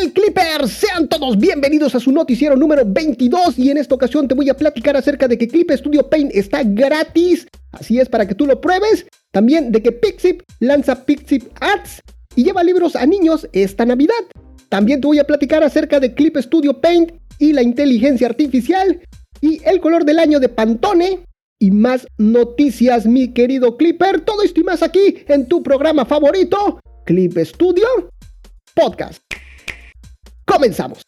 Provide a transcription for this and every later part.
tal Clippers? Sean todos bienvenidos a su noticiero número 22 y en esta ocasión te voy a platicar acerca de que Clip Studio Paint está gratis, así es para que tú lo pruebes, también de que Pixip lanza Pixip Ads y lleva libros a niños esta Navidad. También te voy a platicar acerca de Clip Studio Paint y la inteligencia artificial y el color del año de Pantone y más noticias, mi querido Clipper. Todo esto y más aquí en tu programa favorito, Clip Studio Podcast. Comenzamos.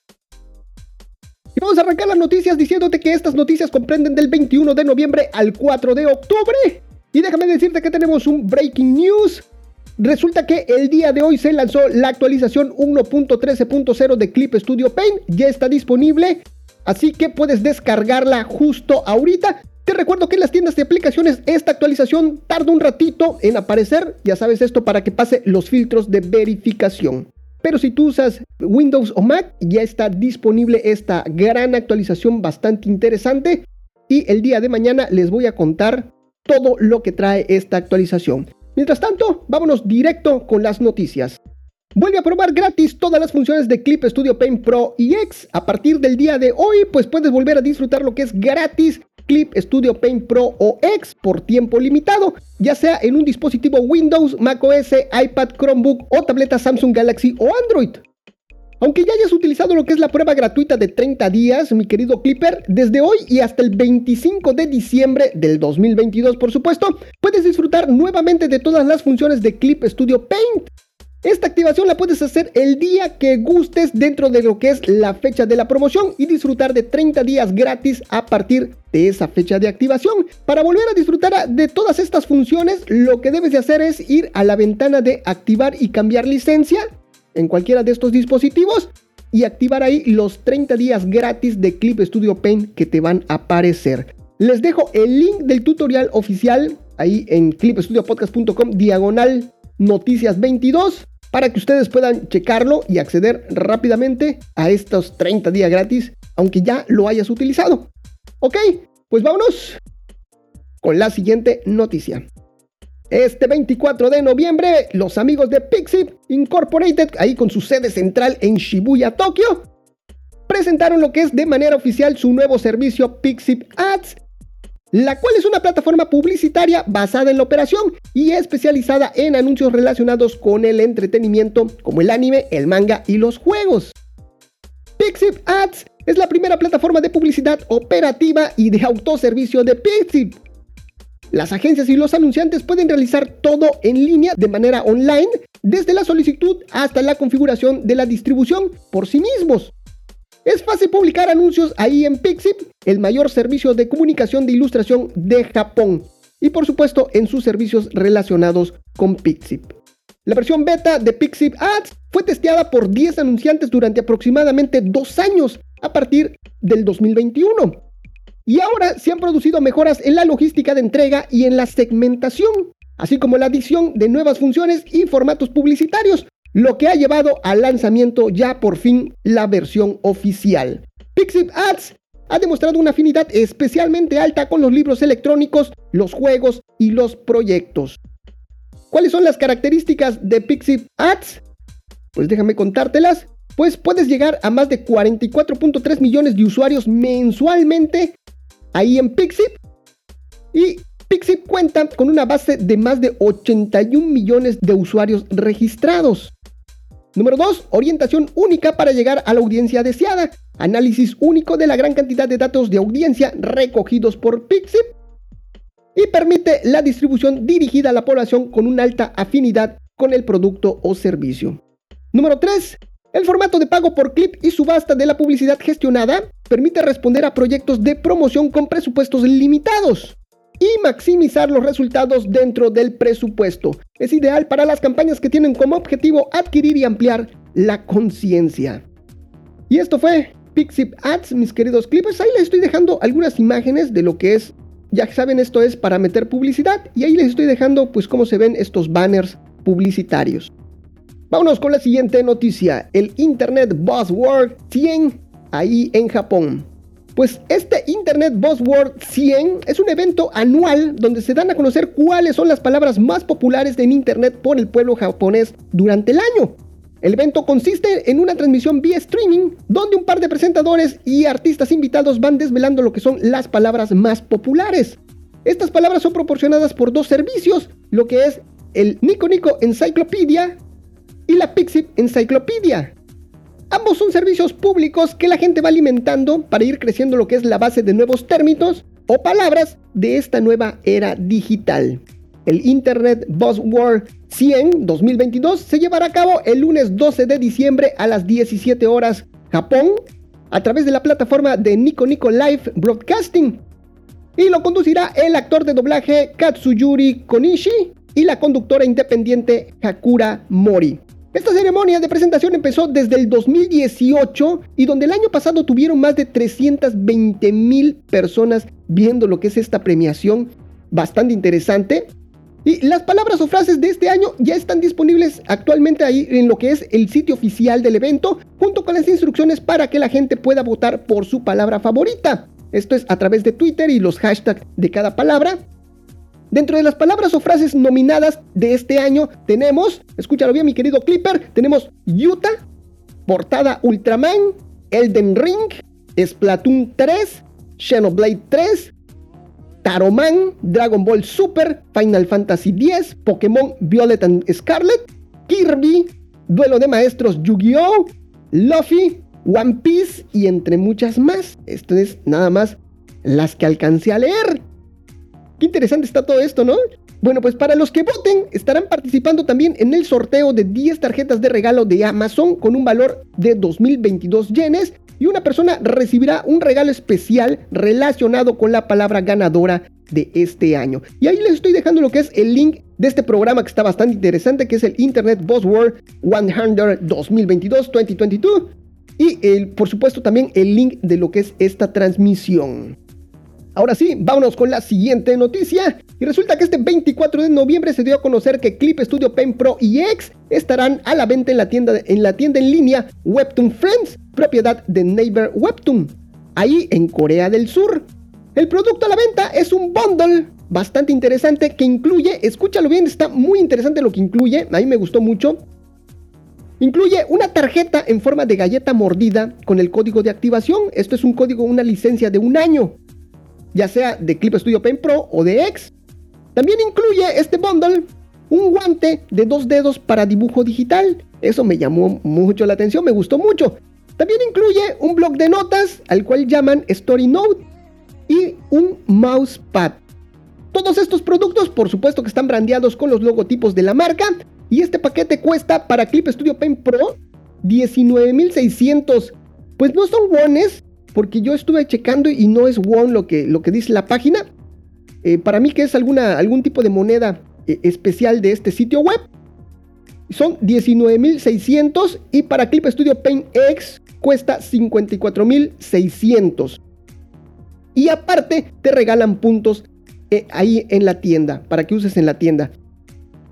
Y vamos a arrancar las noticias diciéndote que estas noticias comprenden del 21 de noviembre al 4 de octubre. Y déjame decirte que tenemos un breaking news. Resulta que el día de hoy se lanzó la actualización 1.13.0 de Clip Studio Paint. Ya está disponible. Así que puedes descargarla justo ahorita. Te recuerdo que en las tiendas de aplicaciones esta actualización tarda un ratito en aparecer. Ya sabes esto para que pase los filtros de verificación. Pero si tú usas Windows o Mac, ya está disponible esta gran actualización bastante interesante. Y el día de mañana les voy a contar todo lo que trae esta actualización. Mientras tanto, vámonos directo con las noticias. Vuelve a probar gratis todas las funciones de Clip Studio Paint Pro y X. A partir del día de hoy, pues puedes volver a disfrutar lo que es gratis Clip Studio Paint Pro o X por tiempo limitado, ya sea en un dispositivo Windows, macOS, iPad, Chromebook o tableta Samsung Galaxy o Android. Aunque ya hayas utilizado lo que es la prueba gratuita de 30 días, mi querido Clipper, desde hoy y hasta el 25 de diciembre del 2022, por supuesto, puedes disfrutar nuevamente de todas las funciones de Clip Studio Paint. Esta activación la puedes hacer el día que gustes dentro de lo que es la fecha de la promoción y disfrutar de 30 días gratis a partir de esa fecha de activación. Para volver a disfrutar de todas estas funciones, lo que debes de hacer es ir a la ventana de activar y cambiar licencia en cualquiera de estos dispositivos y activar ahí los 30 días gratis de Clip Studio Paint que te van a aparecer. Les dejo el link del tutorial oficial ahí en clipstudiopodcast.com diagonal noticias 22 para que ustedes puedan checarlo y acceder rápidamente a estos 30 días gratis, aunque ya lo hayas utilizado. Ok, pues vámonos con la siguiente noticia. Este 24 de noviembre, los amigos de Pixip Incorporated, ahí con su sede central en Shibuya, Tokio, presentaron lo que es de manera oficial su nuevo servicio Pixip Ads la cual es una plataforma publicitaria basada en la operación y especializada en anuncios relacionados con el entretenimiento como el anime, el manga y los juegos. Pixip Ads es la primera plataforma de publicidad operativa y de autoservicio de Pixip. Las agencias y los anunciantes pueden realizar todo en línea de manera online, desde la solicitud hasta la configuración de la distribución por sí mismos. Es fácil publicar anuncios ahí en Pixip, el mayor servicio de comunicación de ilustración de Japón, y por supuesto en sus servicios relacionados con Pixip. La versión beta de Pixip Ads fue testeada por 10 anunciantes durante aproximadamente dos años a partir del 2021. Y ahora se han producido mejoras en la logística de entrega y en la segmentación, así como la adición de nuevas funciones y formatos publicitarios, lo que ha llevado al lanzamiento ya por fin la versión oficial. Pixip Ads ha demostrado una afinidad especialmente alta con los libros electrónicos, los juegos y los proyectos. ¿Cuáles son las características de Pixip Ads? Pues déjame contártelas. Pues puedes llegar a más de 44.3 millones de usuarios mensualmente ahí en Pixip. Y Pixip cuenta con una base de más de 81 millones de usuarios registrados. Número 2. Orientación única para llegar a la audiencia deseada. Análisis único de la gran cantidad de datos de audiencia recogidos por Pixip. Y permite la distribución dirigida a la población con una alta afinidad con el producto o servicio. Número 3. El formato de pago por clip y subasta de la publicidad gestionada permite responder a proyectos de promoción con presupuestos limitados y maximizar los resultados dentro del presupuesto. Es ideal para las campañas que tienen como objetivo adquirir y ampliar la conciencia. Y esto fue Pixip Ads, mis queridos clippers. Ahí les estoy dejando algunas imágenes de lo que es. Ya saben, esto es para meter publicidad. Y ahí les estoy dejando, pues, cómo se ven estos banners publicitarios. Vámonos con la siguiente noticia. El Internet Buzzword 100 ahí en Japón. Pues este Internet Buzzword 100 es un evento anual donde se dan a conocer cuáles son las palabras más populares en Internet por el pueblo japonés durante el año. El evento consiste en una transmisión vía streaming donde un par de presentadores y artistas invitados van desvelando lo que son las palabras más populares. Estas palabras son proporcionadas por dos servicios, lo que es el Nico Nico Encyclopedia y la Pixip Encyclopedia. Ambos son servicios públicos que la gente va alimentando para ir creciendo lo que es la base de nuevos términos o palabras de esta nueva era digital. El Internet Buzzword 100 2022 se llevará a cabo el lunes 12 de diciembre a las 17 horas Japón a través de la plataforma de Nico Nico Live Broadcasting. Y lo conducirá el actor de doblaje Katsuyuri Konishi y la conductora independiente Hakura Mori. Esta ceremonia de presentación empezó desde el 2018 y donde el año pasado tuvieron más de 320 mil personas viendo lo que es esta premiación. Bastante interesante. Y las palabras o frases de este año ya están disponibles actualmente ahí en lo que es el sitio oficial del evento, junto con las instrucciones para que la gente pueda votar por su palabra favorita. Esto es a través de Twitter y los hashtags de cada palabra. Dentro de las palabras o frases nominadas de este año tenemos, escúchalo bien mi querido Clipper, tenemos Utah, Portada Ultraman, Elden Ring, Splatoon 3, Xenoblade 3, Taroman, Dragon Ball Super, Final Fantasy X, Pokémon Violet and Scarlet, Kirby, Duelo de Maestros Yu-Gi-Oh!, Luffy, One Piece y entre muchas más. Esto es nada más las que alcancé a leer. Qué interesante está todo esto, ¿no? Bueno, pues para los que voten, estarán participando también en el sorteo de 10 tarjetas de regalo de Amazon con un valor de 2022 yenes y una persona recibirá un regalo especial relacionado con la palabra ganadora de este año. Y ahí les estoy dejando lo que es el link de este programa que está bastante interesante, que es el Internet Buzzword 100 2022-2022. Y el, por supuesto también el link de lo que es esta transmisión. Ahora sí, vámonos con la siguiente noticia. Y resulta que este 24 de noviembre se dio a conocer que Clip Studio Pen Pro y X estarán a la venta en la tienda en, la tienda en línea Webtoon Friends, propiedad de Neighbor Webtoon, ahí en Corea del Sur. El producto a la venta es un bundle bastante interesante que incluye, escúchalo bien, está muy interesante lo que incluye, a mí me gustó mucho. Incluye una tarjeta en forma de galleta mordida con el código de activación. Esto es un código, una licencia de un año ya sea de Clip Studio Pen Pro o de X. También incluye este bundle un guante de dos dedos para dibujo digital. Eso me llamó mucho la atención, me gustó mucho. También incluye un blog de notas al cual llaman Story Note y un mousepad. Todos estos productos, por supuesto que están brandeados con los logotipos de la marca y este paquete cuesta para Clip Studio Pen Pro 19.600. Pues no son wones, porque yo estuve checando y no es won lo que, lo que dice la página. Eh, para mí que es alguna, algún tipo de moneda eh, especial de este sitio web. Son 19.600 y para Clip Studio Paint X cuesta 54.600. Y aparte te regalan puntos eh, ahí en la tienda, para que uses en la tienda.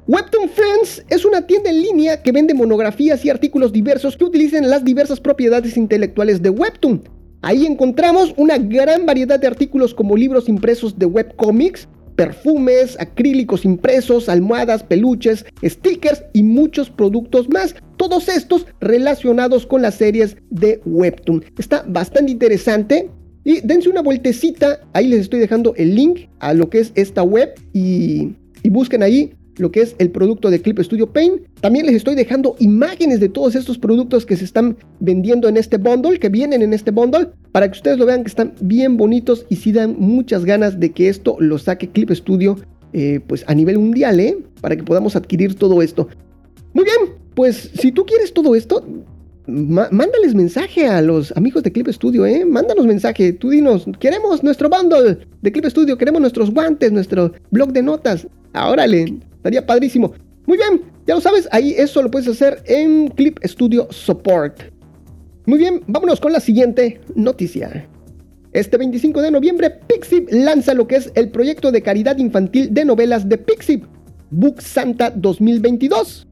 Webtoon Friends es una tienda en línea que vende monografías y artículos diversos que utilizan las diversas propiedades intelectuales de Webtoon. Ahí encontramos una gran variedad de artículos como libros impresos de webcomics, perfumes, acrílicos impresos, almohadas, peluches, stickers y muchos productos más. Todos estos relacionados con las series de Webtoon. Está bastante interesante. Y dense una vueltecita. Ahí les estoy dejando el link a lo que es esta web. Y, y busquen ahí lo que es el producto de Clip Studio Paint. También les estoy dejando imágenes de todos estos productos que se están vendiendo en este bundle, que vienen en este bundle, para que ustedes lo vean que están bien bonitos y si dan muchas ganas de que esto lo saque Clip Studio eh, pues a nivel mundial, ¿eh? Para que podamos adquirir todo esto. Muy bien, pues si tú quieres todo esto, mándales mensaje a los amigos de Clip Studio, ¿eh? Mándanos mensaje, tú dinos, queremos nuestro bundle de Clip Studio, queremos nuestros guantes, nuestro blog de notas. Órale, estaría padrísimo. Muy bien, ya lo sabes, ahí eso lo puedes hacer en Clip Studio Support. Muy bien, vámonos con la siguiente noticia. Este 25 de noviembre, Pixip lanza lo que es el proyecto de caridad infantil de novelas de Pixip, Book Santa 2022.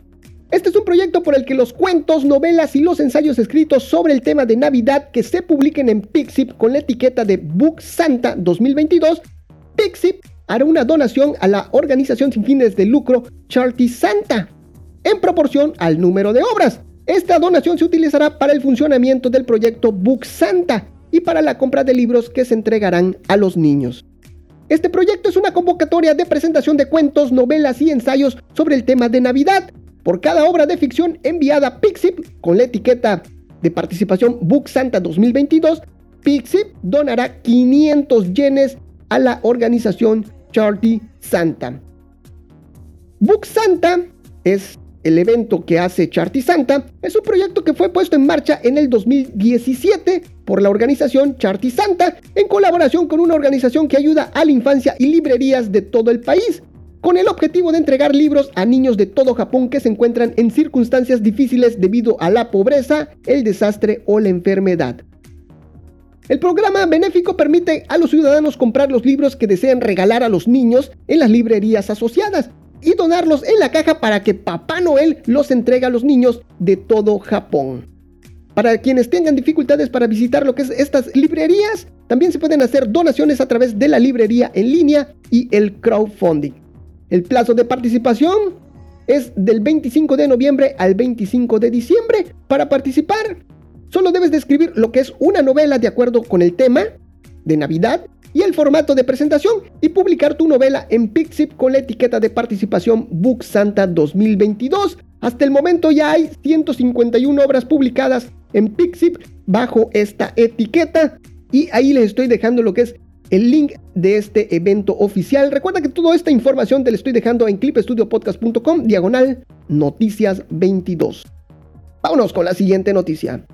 Este es un proyecto por el que los cuentos, novelas y los ensayos escritos sobre el tema de Navidad que se publiquen en Pixip con la etiqueta de Book Santa 2022, Pixip hará una donación a la organización sin fines de lucro Charity Santa, en proporción al número de obras. Esta donación se utilizará para el funcionamiento del proyecto Book Santa y para la compra de libros que se entregarán a los niños. Este proyecto es una convocatoria de presentación de cuentos, novelas y ensayos sobre el tema de Navidad. Por cada obra de ficción enviada a Pixip con la etiqueta de participación Book Santa 2022, Pixip donará 500 yenes a la organización Charity Santa. Book Santa es el evento que hace Charity Santa. Es un proyecto que fue puesto en marcha en el 2017 por la organización Charity Santa en colaboración con una organización que ayuda a la infancia y librerías de todo el país con el objetivo de entregar libros a niños de todo Japón que se encuentran en circunstancias difíciles debido a la pobreza, el desastre o la enfermedad. El programa benéfico permite a los ciudadanos comprar los libros que desean regalar a los niños en las librerías asociadas y donarlos en la caja para que Papá Noel los entregue a los niños de todo Japón. Para quienes tengan dificultades para visitar lo que es estas librerías, también se pueden hacer donaciones a través de la librería en línea y el crowdfunding. El plazo de participación es del 25 de noviembre al 25 de diciembre. Para participar, solo debes describir lo que es una novela de acuerdo con el tema de Navidad y el formato de presentación y publicar tu novela en Pixip con la etiqueta de participación Book Santa 2022. Hasta el momento ya hay 151 obras publicadas en Pixip bajo esta etiqueta. Y ahí les estoy dejando lo que es el link de este evento oficial. Recuerda que toda esta información te la estoy dejando en clipestudiopodcast.com, diagonal noticias 22. Vámonos con la siguiente noticia.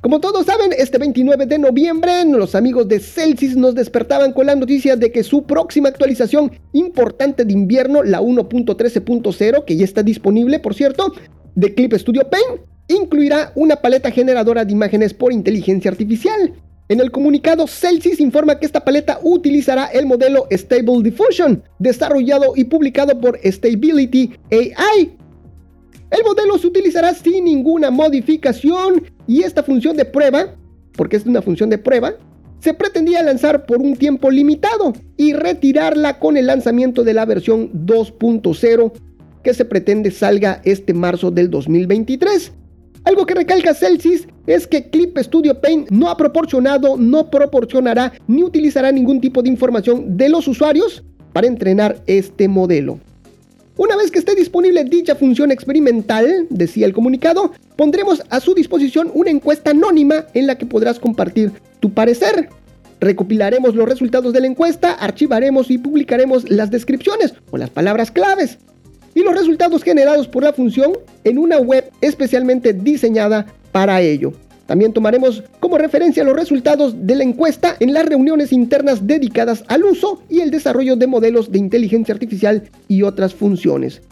Como todos saben, este 29 de noviembre los amigos de Celsius nos despertaban con la noticia de que su próxima actualización importante de invierno, la 1.13.0, que ya está disponible por cierto, de Clip Studio Paint, incluirá una paleta generadora de imágenes por inteligencia artificial. En el comunicado, Celsius informa que esta paleta utilizará el modelo Stable Diffusion, desarrollado y publicado por Stability AI. El modelo se utilizará sin ninguna modificación y esta función de prueba, porque es una función de prueba, se pretendía lanzar por un tiempo limitado y retirarla con el lanzamiento de la versión 2.0 que se pretende salga este marzo del 2023. Algo que recalca Celsius es que Clip Studio Paint no ha proporcionado, no proporcionará ni utilizará ningún tipo de información de los usuarios para entrenar este modelo. Una vez que esté disponible dicha función experimental, decía el comunicado, pondremos a su disposición una encuesta anónima en la que podrás compartir tu parecer. Recopilaremos los resultados de la encuesta, archivaremos y publicaremos las descripciones o las palabras claves y los resultados generados por la función en una web especialmente diseñada para ello. También tomaremos como referencia los resultados de la encuesta en las reuniones internas dedicadas al uso y el desarrollo de modelos de inteligencia artificial y otras funciones.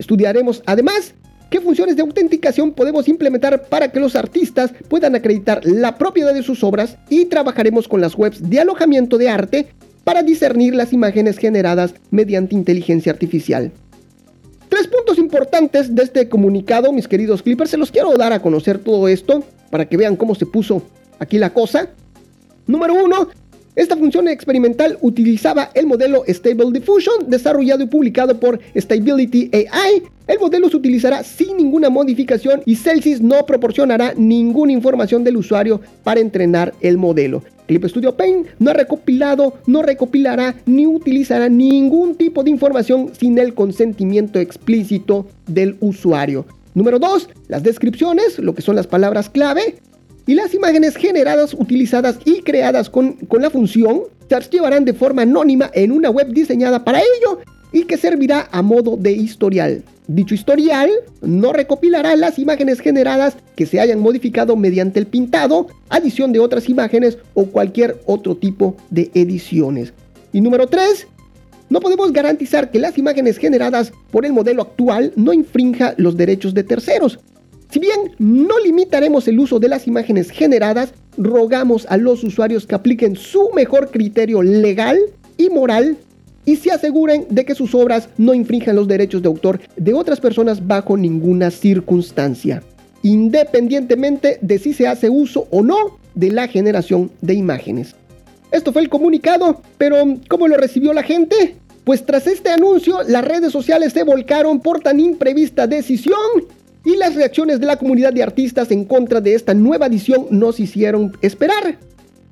Estudiaremos además qué funciones de autenticación podemos implementar para que los artistas puedan acreditar la propiedad de sus obras y trabajaremos con las webs de alojamiento de arte para discernir las imágenes generadas mediante inteligencia artificial. Importantes de este comunicado, mis queridos clippers, se los quiero dar a conocer todo esto para que vean cómo se puso aquí la cosa. Número uno, esta función experimental utilizaba el modelo Stable Diffusion desarrollado y publicado por Stability AI. El modelo se utilizará sin ninguna modificación y Celsius no proporcionará ninguna información del usuario para entrenar el modelo. Clip Studio Paint no ha recopilado, no recopilará ni utilizará ningún tipo de información sin el consentimiento explícito del usuario. Número 2. Las descripciones, lo que son las palabras clave, y las imágenes generadas, utilizadas y creadas con, con, la función se archivarán de forma anónima en una web diseñada para ello y que servirá a modo de historial. Dicho historial no recopilará las imágenes generadas que se hayan modificado mediante el pintado, adición de otras imágenes o cualquier otro tipo de ediciones. Y número 3. No podemos garantizar que las imágenes generadas por el modelo actual no infrinja los derechos de terceros. Si bien no limitaremos el uso de las imágenes generadas, rogamos a los usuarios que apliquen su mejor criterio legal y moral y se aseguren de que sus obras no infrinjan los derechos de autor de otras personas bajo ninguna circunstancia, independientemente de si se hace uso o no de la generación de imágenes. Esto fue el comunicado, pero ¿cómo lo recibió la gente? Pues tras este anuncio, las redes sociales se volcaron por tan imprevista decisión y las reacciones de la comunidad de artistas en contra de esta nueva edición nos hicieron esperar.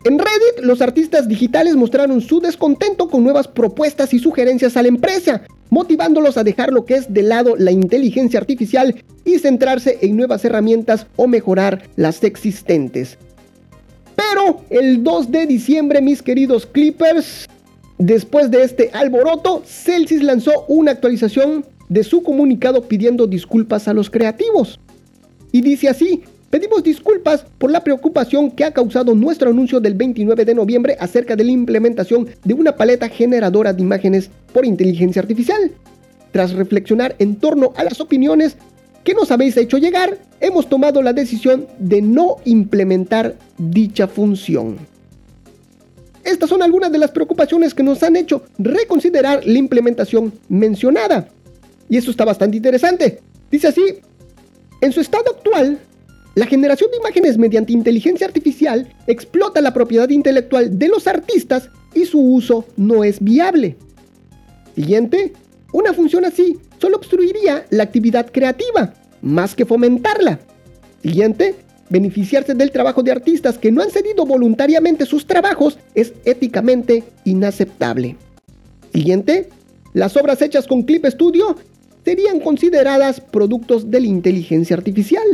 En Reddit, los artistas digitales mostraron su descontento con nuevas propuestas y sugerencias a la empresa, motivándolos a dejar lo que es de lado la inteligencia artificial y centrarse en nuevas herramientas o mejorar las existentes. Pero el 2 de diciembre, mis queridos Clippers, después de este alboroto, Celsius lanzó una actualización de su comunicado pidiendo disculpas a los creativos. Y dice así, pedimos disculpas por la preocupación que ha causado nuestro anuncio del 29 de noviembre acerca de la implementación de una paleta generadora de imágenes por inteligencia artificial. Tras reflexionar en torno a las opiniones que nos habéis hecho llegar, hemos tomado la decisión de no implementar dicha función. Estas son algunas de las preocupaciones que nos han hecho reconsiderar la implementación mencionada. Y eso está bastante interesante. Dice así, en su estado actual, la generación de imágenes mediante inteligencia artificial explota la propiedad intelectual de los artistas y su uso no es viable. Siguiente, una función así solo obstruiría la actividad creativa, más que fomentarla. Siguiente, beneficiarse del trabajo de artistas que no han cedido voluntariamente sus trabajos es éticamente inaceptable. Siguiente, las obras hechas con Clip Studio serían consideradas productos de la inteligencia artificial.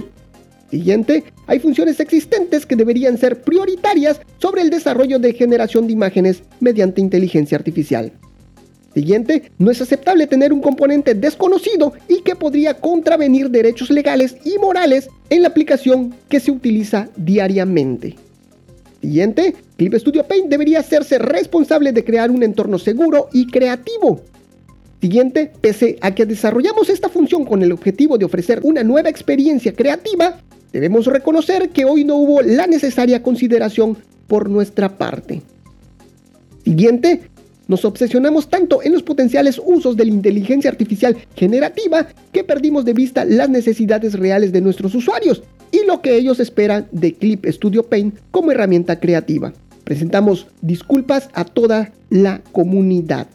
Siguiente, hay funciones existentes que deberían ser prioritarias sobre el desarrollo de generación de imágenes mediante inteligencia artificial. Siguiente, no es aceptable tener un componente desconocido y que podría contravenir derechos legales y morales en la aplicación que se utiliza diariamente. Siguiente, Clip Studio Paint debería hacerse responsable de crear un entorno seguro y creativo. Siguiente, pese a que desarrollamos esta función con el objetivo de ofrecer una nueva experiencia creativa, debemos reconocer que hoy no hubo la necesaria consideración por nuestra parte. Siguiente, nos obsesionamos tanto en los potenciales usos de la inteligencia artificial generativa que perdimos de vista las necesidades reales de nuestros usuarios y lo que ellos esperan de Clip Studio Paint como herramienta creativa. Presentamos disculpas a toda la comunidad.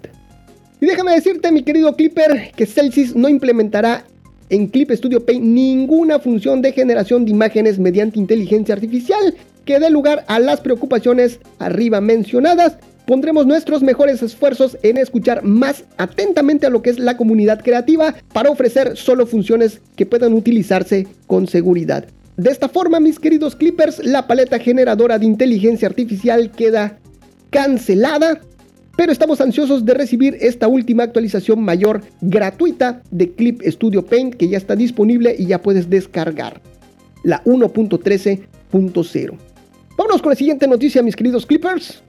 Y déjame decirte, mi querido Clipper, que Celsius no implementará en Clip Studio Paint ninguna función de generación de imágenes mediante inteligencia artificial que dé lugar a las preocupaciones arriba mencionadas. Pondremos nuestros mejores esfuerzos en escuchar más atentamente a lo que es la comunidad creativa para ofrecer solo funciones que puedan utilizarse con seguridad. De esta forma, mis queridos Clippers, la paleta generadora de inteligencia artificial queda cancelada pero estamos ansiosos de recibir esta última actualización mayor gratuita de Clip Studio Paint que ya está disponible y ya puedes descargar. La 1.13.0. Vámonos con la siguiente noticia, mis queridos Clippers.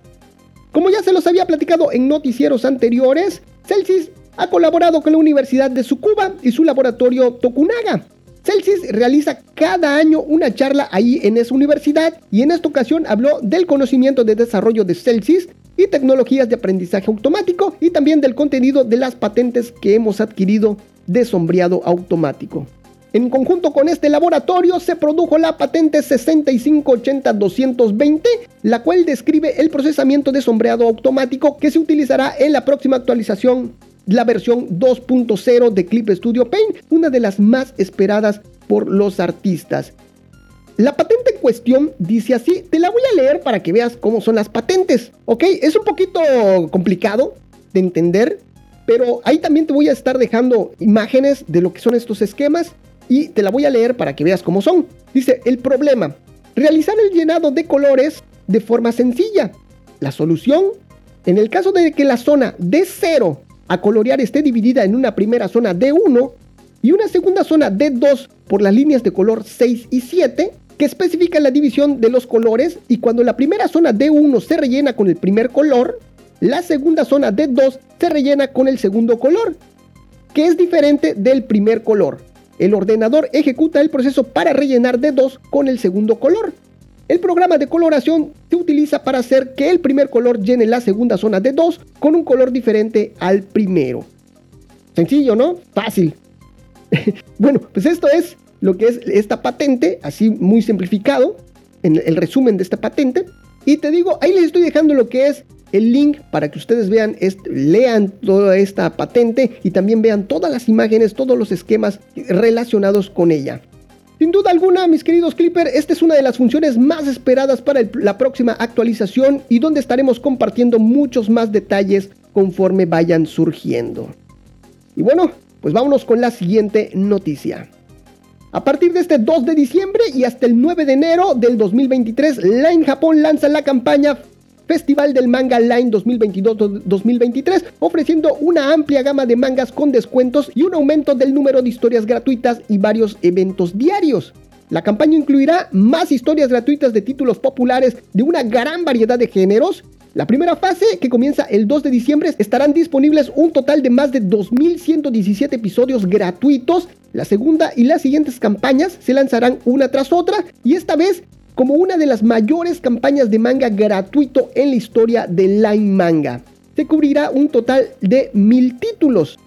Como ya se los había platicado en noticieros anteriores, Celsius ha colaborado con la Universidad de Tsukuba y su laboratorio Tokunaga. Celsius realiza cada año una charla ahí en esa universidad y en esta ocasión habló del conocimiento de desarrollo de Celsius y tecnologías de aprendizaje automático y también del contenido de las patentes que hemos adquirido de sombreado automático. En conjunto con este laboratorio se produjo la patente 6580-220, la cual describe el procesamiento de sombreado automático que se utilizará en la próxima actualización, la versión 2.0 de Clip Studio Paint, una de las más esperadas por los artistas. La patente en cuestión dice así, te la voy a leer para que veas cómo son las patentes, ¿ok? Es un poquito complicado de entender, pero ahí también te voy a estar dejando imágenes de lo que son estos esquemas y te la voy a leer para que veas cómo son. Dice, el problema, realizar el llenado de colores de forma sencilla. La solución, en el caso de que la zona D0 a colorear esté dividida en una primera zona D1 y una segunda zona D2 por las líneas de color 6 y 7, que especifica la división de los colores y cuando la primera zona D1 se rellena con el primer color, la segunda zona D2 se rellena con el segundo color, que es diferente del primer color. El ordenador ejecuta el proceso para rellenar D2 con el segundo color. El programa de coloración se utiliza para hacer que el primer color llene la segunda zona D2 con un color diferente al primero. Sencillo, ¿no? Fácil. bueno, pues esto es lo que es esta patente, así muy simplificado, en el resumen de esta patente. Y te digo, ahí les estoy dejando lo que es el link para que ustedes vean, lean toda esta patente y también vean todas las imágenes, todos los esquemas relacionados con ella. Sin duda alguna, mis queridos Clipper, esta es una de las funciones más esperadas para la próxima actualización y donde estaremos compartiendo muchos más detalles conforme vayan surgiendo. Y bueno, pues vámonos con la siguiente noticia. A partir de este 2 de diciembre y hasta el 9 de enero del 2023, Line Japón lanza la campaña Festival del Manga Line 2022-2023, ofreciendo una amplia gama de mangas con descuentos y un aumento del número de historias gratuitas y varios eventos diarios. La campaña incluirá más historias gratuitas de títulos populares de una gran variedad de géneros. La primera fase, que comienza el 2 de diciembre, estarán disponibles un total de más de 2.117 episodios gratuitos. La segunda y las siguientes campañas se lanzarán una tras otra y esta vez como una de las mayores campañas de manga gratuito en la historia de Line Manga. Se cubrirá un total de mil títulos.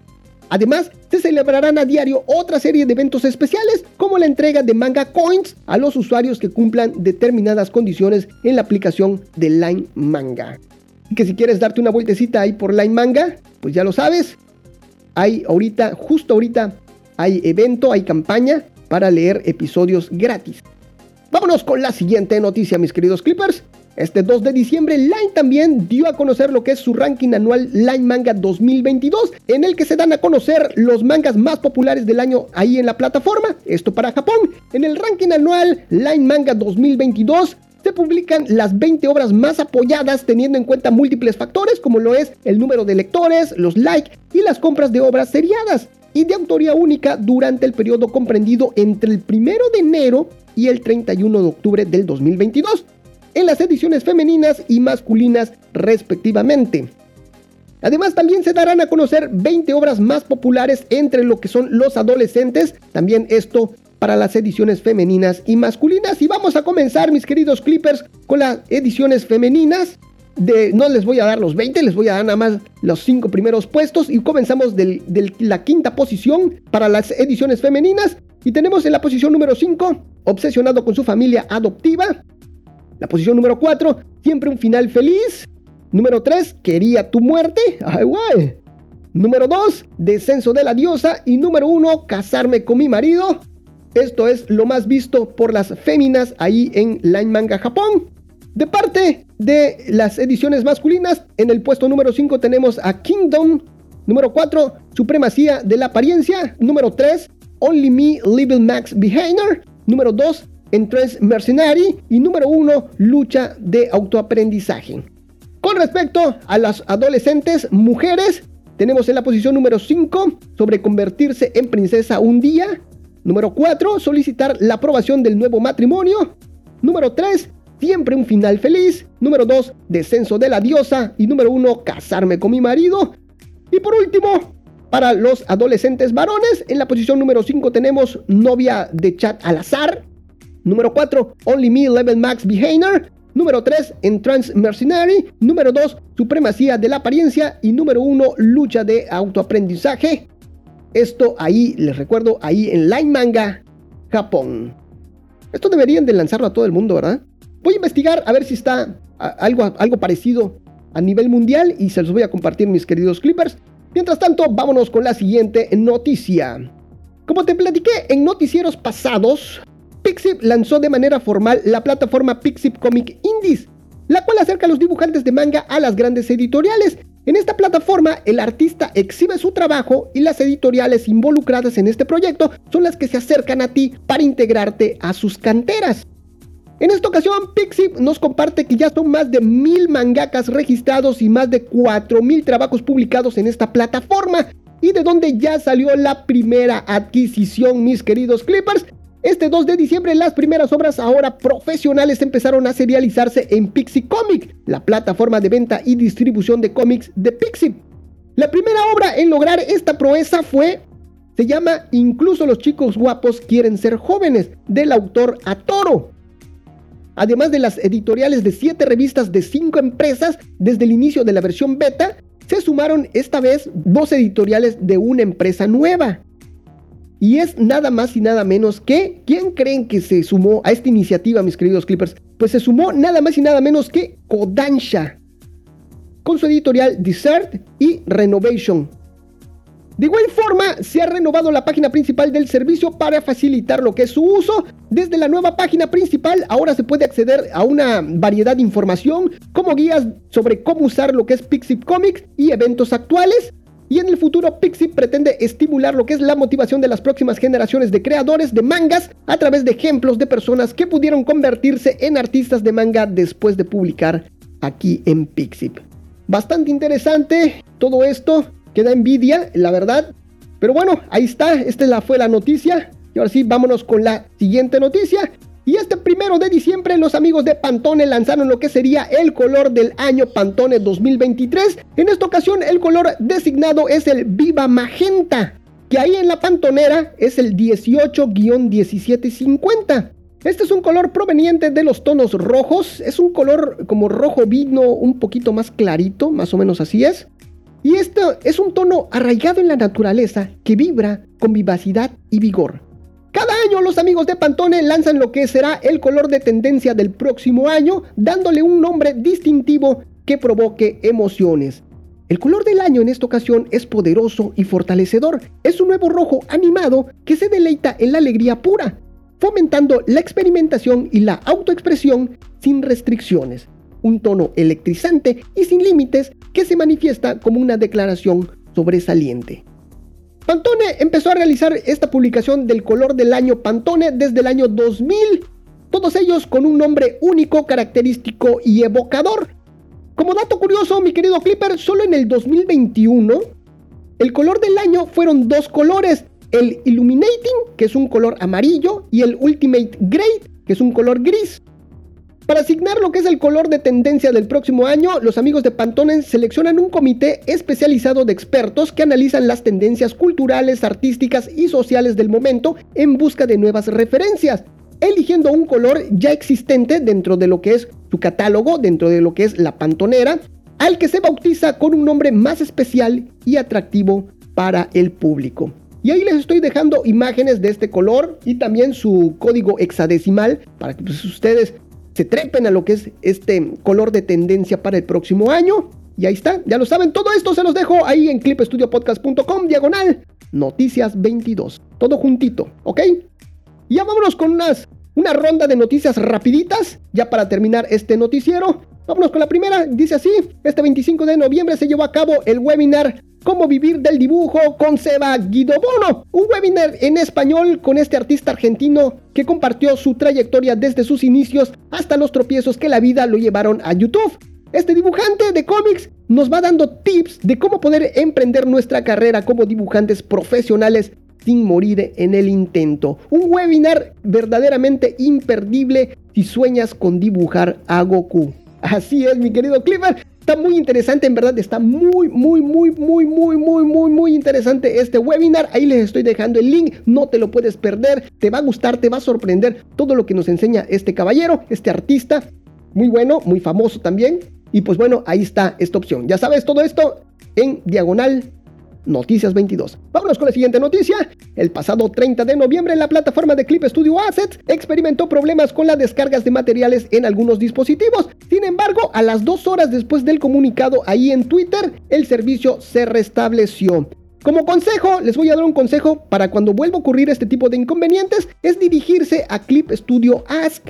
Además, se celebrarán a diario otra serie de eventos especiales, como la entrega de manga coins a los usuarios que cumplan determinadas condiciones en la aplicación de Line Manga. Y que si quieres darte una vueltecita ahí por Line Manga, pues ya lo sabes. Hay ahorita, justo ahorita, hay evento, hay campaña para leer episodios gratis. Vámonos con la siguiente noticia, mis queridos Clippers. Este 2 de diciembre, Line también dio a conocer lo que es su ranking anual Line Manga 2022, en el que se dan a conocer los mangas más populares del año ahí en la plataforma. Esto para Japón. En el ranking anual Line Manga 2022 se publican las 20 obras más apoyadas teniendo en cuenta múltiples factores como lo es el número de lectores, los likes y las compras de obras seriadas y de autoría única durante el periodo comprendido entre el 1 de enero y el 31 de octubre del 2022, en las ediciones femeninas y masculinas respectivamente. Además también se darán a conocer 20 obras más populares entre lo que son los adolescentes, también esto para las ediciones femeninas y masculinas. Y vamos a comenzar, mis queridos clippers, con las ediciones femeninas. De, no les voy a dar los 20, les voy a dar nada más los 5 primeros puestos y comenzamos de la quinta posición para las ediciones femeninas y tenemos en la posición número 5 obsesionado con su familia adoptiva. La posición número 4, siempre un final feliz. Número 3, quería tu muerte. Ay, guay. Número 2, descenso de la diosa. Y número 1, casarme con mi marido. Esto es lo más visto por las féminas ahí en Line Manga Japón. De parte de las ediciones masculinas, en el puesto número 5 tenemos a Kingdom. Número 4, Supremacía de la Apariencia. Número 3, Only Me, Little Max Behavior. Número 2, Entrance Mercenary. Y número 1, Lucha de Autoaprendizaje. Con respecto a las adolescentes mujeres, tenemos en la posición número 5 sobre convertirse en princesa un día. Número 4, solicitar la aprobación del nuevo matrimonio. Número 3, siempre un final feliz. Número 2, descenso de la diosa. Y número 1, casarme con mi marido. Y por último, para los adolescentes varones, en la posición número 5 tenemos novia de chat al azar. Número 4, Only Me Level Max Behavior. Número 3, Entrance Mercenary. Número 2, Supremacía de la Apariencia. Y número 1, Lucha de Autoaprendizaje. Esto ahí, les recuerdo, ahí en Line Manga, Japón. Esto deberían de lanzarlo a todo el mundo, ¿verdad? Voy a investigar a ver si está algo, algo parecido a nivel mundial y se los voy a compartir mis queridos clippers. Mientras tanto, vámonos con la siguiente noticia. Como te platiqué en noticieros pasados, Pixip lanzó de manera formal la plataforma Pixip Comic Indies, la cual acerca a los dibujantes de manga a las grandes editoriales. En esta plataforma, el artista exhibe su trabajo y las editoriales involucradas en este proyecto son las que se acercan a ti para integrarte a sus canteras. En esta ocasión, Pixip nos comparte que ya son más de mil mangakas registrados y más de 4000 trabajos publicados en esta plataforma. Y de donde ya salió la primera adquisición, mis queridos Clippers. Este 2 de diciembre las primeras obras ahora profesionales empezaron a serializarse en Pixie Comic, la plataforma de venta y distribución de cómics de Pixip. La primera obra en lograr esta proeza fue, se llama Incluso los chicos guapos quieren ser jóvenes, del autor Atoro. Además de las editoriales de 7 revistas de 5 empresas desde el inicio de la versión beta, se sumaron esta vez dos editoriales de una empresa nueva. Y es nada más y nada menos que, ¿quién creen que se sumó a esta iniciativa, mis queridos Clippers? Pues se sumó nada más y nada menos que Kodansha, con su editorial Desert y Renovation. De igual forma, se ha renovado la página principal del servicio para facilitar lo que es su uso. Desde la nueva página principal ahora se puede acceder a una variedad de información como guías sobre cómo usar lo que es Pixip Comics y eventos actuales. Y en el futuro Pixip pretende estimular lo que es la motivación de las próximas generaciones de creadores de mangas a través de ejemplos de personas que pudieron convertirse en artistas de manga después de publicar aquí en Pixip. Bastante interesante todo esto que da envidia, la verdad. Pero bueno, ahí está, esta fue la noticia. Y ahora sí, vámonos con la siguiente noticia. Y este primero de diciembre los amigos de Pantone lanzaron lo que sería el color del año Pantone 2023. En esta ocasión el color designado es el Viva Magenta, que ahí en la pantonera es el 18-1750. Este es un color proveniente de los tonos rojos, es un color como rojo vino un poquito más clarito, más o menos así es. Y esto es un tono arraigado en la naturaleza que vibra con vivacidad y vigor. Año los amigos de Pantone lanzan lo que será el color de tendencia del próximo año, dándole un nombre distintivo que provoque emociones. El color del año en esta ocasión es poderoso y fortalecedor. Es un nuevo rojo animado que se deleita en la alegría pura, fomentando la experimentación y la autoexpresión sin restricciones un tono electrizante y sin límites que se manifiesta como una declaración sobresaliente. Pantone empezó a realizar esta publicación del color del año Pantone desde el año 2000, todos ellos con un nombre único, característico y evocador. Como dato curioso, mi querido Clipper, solo en el 2021 el color del año fueron dos colores, el Illuminating, que es un color amarillo, y el Ultimate Grey, que es un color gris. Para asignar lo que es el color de tendencia del próximo año, los amigos de Pantone seleccionan un comité especializado de expertos que analizan las tendencias culturales, artísticas y sociales del momento en busca de nuevas referencias, eligiendo un color ya existente dentro de lo que es su catálogo, dentro de lo que es la pantonera, al que se bautiza con un nombre más especial y atractivo para el público. Y ahí les estoy dejando imágenes de este color y también su código hexadecimal para que pues, ustedes se trepen a lo que es este color de tendencia para el próximo año. Y ahí está, ya lo saben, todo esto se los dejo ahí en clipestudiopodcast.com, diagonal, noticias 22, todo juntito, ¿ok? Ya vámonos con unas, una ronda de noticias rapiditas, ya para terminar este noticiero. Vámonos con la primera, dice así, este 25 de noviembre se llevó a cabo el webinar Cómo vivir del dibujo con Seba Guidobono, un webinar en español con este artista argentino que compartió su trayectoria desde sus inicios hasta los tropiezos que la vida lo llevaron a YouTube. Este dibujante de cómics nos va dando tips de cómo poder emprender nuestra carrera como dibujantes profesionales sin morir en el intento. Un webinar verdaderamente imperdible si sueñas con dibujar a Goku. Así es, mi querido Clipper. Está muy interesante, en verdad, está muy, muy, muy, muy, muy, muy, muy, muy interesante este webinar. Ahí les estoy dejando el link, no te lo puedes perder. Te va a gustar, te va a sorprender todo lo que nos enseña este caballero, este artista. Muy bueno, muy famoso también. Y pues bueno, ahí está esta opción. Ya sabes, todo esto en diagonal Noticias 22. Vámonos con la siguiente noticia. El pasado 30 de noviembre, la plataforma de Clip Studio Assets experimentó problemas con las descargas de materiales en algunos dispositivos. Sin embargo, a las dos horas después del comunicado ahí en Twitter, el servicio se restableció. Como consejo, les voy a dar un consejo para cuando vuelva a ocurrir este tipo de inconvenientes, es dirigirse a Clip Studio Ask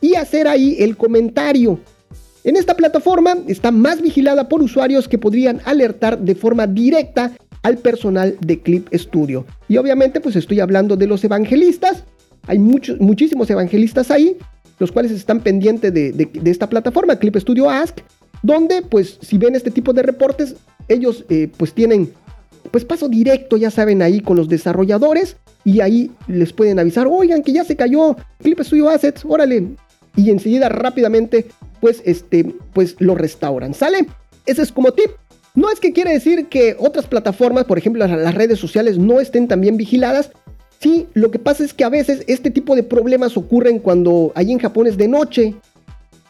y hacer ahí el comentario. En esta plataforma está más vigilada por usuarios que podrían alertar de forma directa al personal de Clip Studio. Y obviamente pues estoy hablando de los evangelistas. Hay muchísimos evangelistas ahí, los cuales están pendientes de, esta plataforma, Clip Studio Ask, donde pues si ven este tipo de reportes, ellos eh, pues tienen pues paso directo, ya saben, ahí con los desarrolladores y ahí les pueden avisar, oigan que ya se cayó Clip Studio Assets, órale. Y enseguida rápidamente pues, este, pues lo restauran. ¿Sale? Ese es como tip. No es que quiere decir que otras plataformas, por ejemplo las redes sociales, no estén también vigiladas. Sí, lo que pasa es que a veces este tipo de problemas ocurren cuando ahí en Japón es de noche.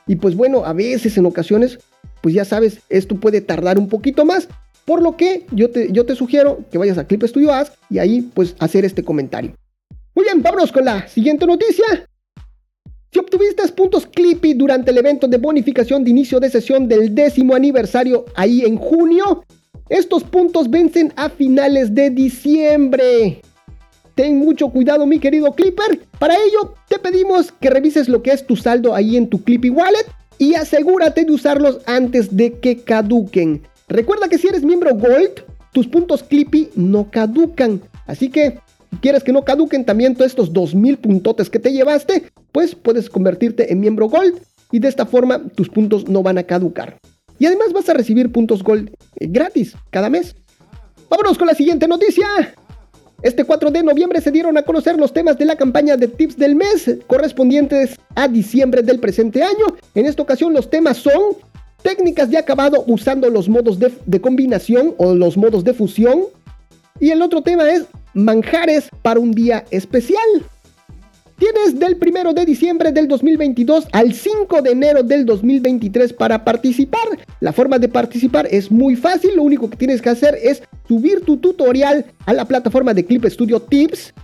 Y pues bueno, a veces en ocasiones, pues ya sabes, esto puede tardar un poquito más. Por lo que yo te, yo te sugiero que vayas a Clip Studio Ask y ahí pues hacer este comentario. Muy bien, vámonos con la siguiente noticia. Si obtuviste puntos Clippy durante el evento de bonificación de inicio de sesión del décimo aniversario ahí en junio, Estos puntos vencen a finales de diciembre. Ten mucho cuidado mi querido Clipper. Para ello te pedimos que revises lo que es tu saldo ahí en tu Clippy Wallet y asegúrate de usarlos antes de que caduquen. Recuerda que si eres miembro Gold, tus puntos Clippy no caducan. Así que quieres que no caduquen también todos estos 2000 puntotes que te llevaste, pues puedes convertirte en miembro Gold y de esta forma tus puntos no van a caducar. Y además vas a recibir puntos Gold eh, gratis cada mes. Vámonos con la siguiente noticia. Este 4 de noviembre se dieron a conocer los temas de la campaña de tips del mes correspondientes a diciembre del presente año. En esta ocasión los temas son técnicas de acabado usando los modos de, de combinación o los modos de fusión. Y el otro tema es manjares para un día especial. Tienes del 1 de diciembre del 2022 al 5 de enero del 2023 para participar. La forma de participar es muy fácil, lo único que tienes que hacer es subir tu tutorial a la plataforma de Clip Studio Tips.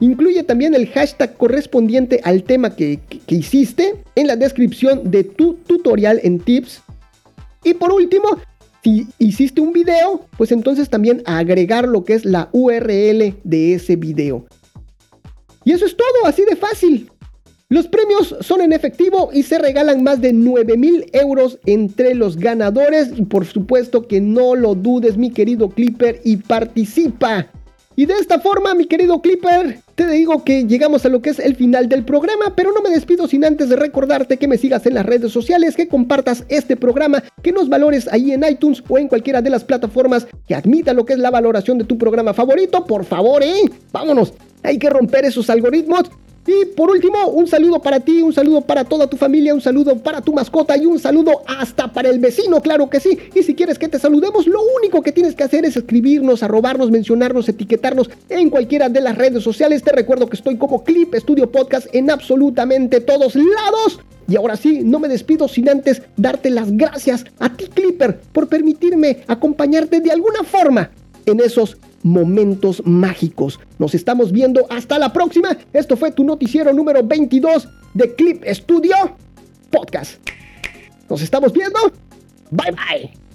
Incluye también el hashtag correspondiente al tema que, que hiciste en la descripción de tu tutorial en Tips. Y por último, si hiciste un video, pues entonces también agregar lo que es la URL de ese video. Y eso es todo, así de fácil. Los premios son en efectivo y se regalan más de 9 mil euros entre los ganadores. Y por supuesto que no lo dudes, mi querido Clipper, y participa. Y de esta forma, mi querido Clipper, te digo que llegamos a lo que es el final del programa, pero no me despido sin antes de recordarte que me sigas en las redes sociales, que compartas este programa, que nos valores ahí en iTunes o en cualquiera de las plataformas que admita lo que es la valoración de tu programa favorito. Por favor, ¿eh? Vámonos. Hay que romper esos algoritmos y por último, un saludo para ti, un saludo para toda tu familia, un saludo para tu mascota y un saludo hasta para el vecino, claro que sí. Y si quieres que te saludemos, lo único que tienes que hacer es escribirnos, arrobarnos, mencionarnos, etiquetarnos en cualquiera de las redes sociales. Te recuerdo que estoy como Clip Studio Podcast en absolutamente todos lados. Y ahora sí, no me despido sin antes darte las gracias a ti, Clipper, por permitirme acompañarte de alguna forma en esos momentos mágicos. Nos estamos viendo hasta la próxima. Esto fue tu noticiero número 22 de Clip Studio Podcast. Nos estamos viendo. Bye bye.